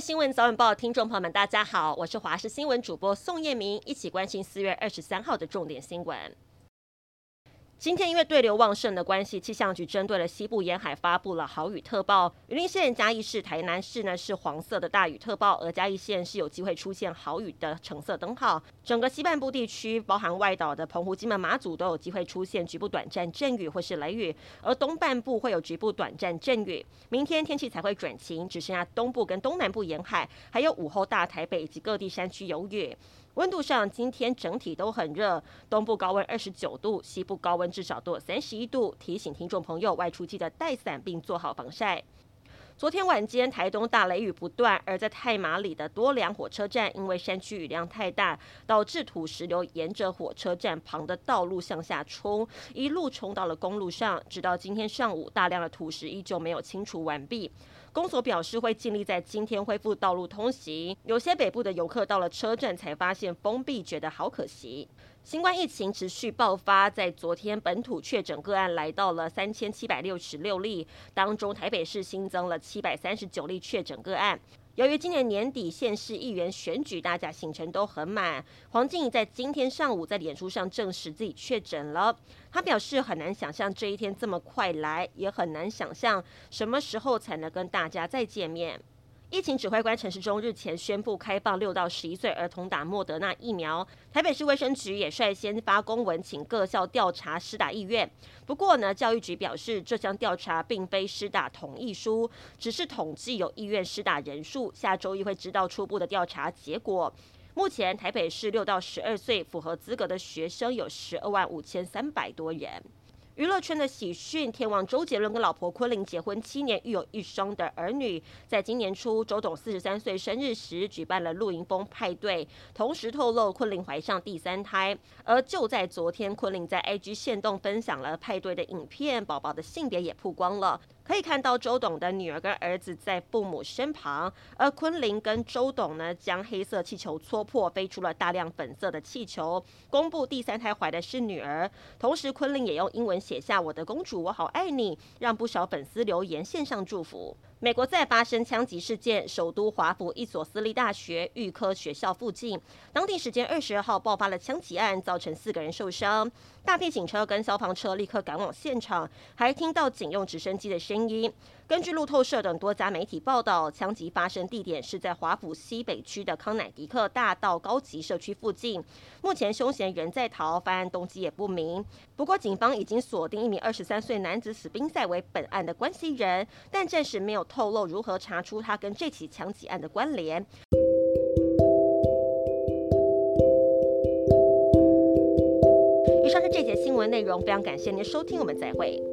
新闻早晚报听众朋友们，大家好，我是华视新闻主播宋彦明，一起关心四月二十三号的重点新闻。今天因为对流旺盛的关系，气象局针对了西部沿海发布了豪雨特报。云林县、嘉义市、台南市呢是黄色的大雨特报，而嘉义县是有机会出现豪雨的橙色灯号。整个西半部地区，包含外岛的澎湖、金门、马祖都有机会出现局部短暂阵雨或是雷雨，而东半部会有局部短暂阵雨。明天天气才会转晴，只剩下东部跟东南部沿海，还有午后大台北以及各地山区有雨。温度上，今天整体都很热，东部高温二十九度，西部高温至少多三十一度。提醒听众朋友外出记得带伞并做好防晒。昨天晚间台东大雷雨不断，而在太麻里的多良火车站，因为山区雨量太大，导致土石流沿着火车站旁的道路向下冲，一路冲到了公路上。直到今天上午，大量的土石依旧没有清除完毕。公所表示会尽力在今天恢复道路通行。有些北部的游客到了车站才发现封闭，觉得好可惜。新冠疫情持续爆发，在昨天本土确诊个案来到了三千七百六十六例，当中台北市新增了七百三十九例确诊个案。由于今年年底县市议员选举，大家行程都很满。黄静怡在今天上午在脸书上证实自己确诊了。他表示很难想象这一天这么快来，也很难想象什么时候才能跟大家再见面。疫情指挥官陈时中日前宣布开放六到十一岁儿童打莫德纳疫苗，台北市卫生局也率先发公文请各校调查施打意愿。不过呢，教育局表示这项调查并非施打同意书，只是统计有意愿施打人数，下周一会知道初步的调查结果。目前台北市六到十二岁符合资格的学生有十二万五千三百多人。娱乐圈的喜讯，天王周杰伦跟老婆昆凌结婚七年，育有一双的儿女。在今年初，周董四十三岁生日时举办了露营风派对，同时透露昆凌怀上第三胎。而就在昨天，昆凌在 IG 限动分享了派对的影片，宝宝的性别也曝光了。可以看到周董的女儿跟儿子在父母身旁，而昆凌跟周董呢，将黑色气球戳破，飞出了大量粉色的气球，公布第三胎怀的是女儿。同时，昆凌也用英文写下“我的公主，我好爱你”，让不少粉丝留言献上祝福。美国再发生枪击事件，首都华府一所私立大学预科学校附近，当地时间二十二号爆发了枪击案，造成四个人受伤。大批警车跟消防车立刻赶往现场，还听到警用直升机的声音。根据路透社等多家媒体报道，枪击发生地点是在华府西北区的康乃狄克大道高级社区附近。目前凶嫌仍在逃，犯案动机也不明。不过，警方已经锁定一名二十三岁男子史宾塞为本案的关系人，但暂时没有透露如何查出他跟这起枪击案的关联。以上是这节新闻内容，非常感谢您的收听，我们再会。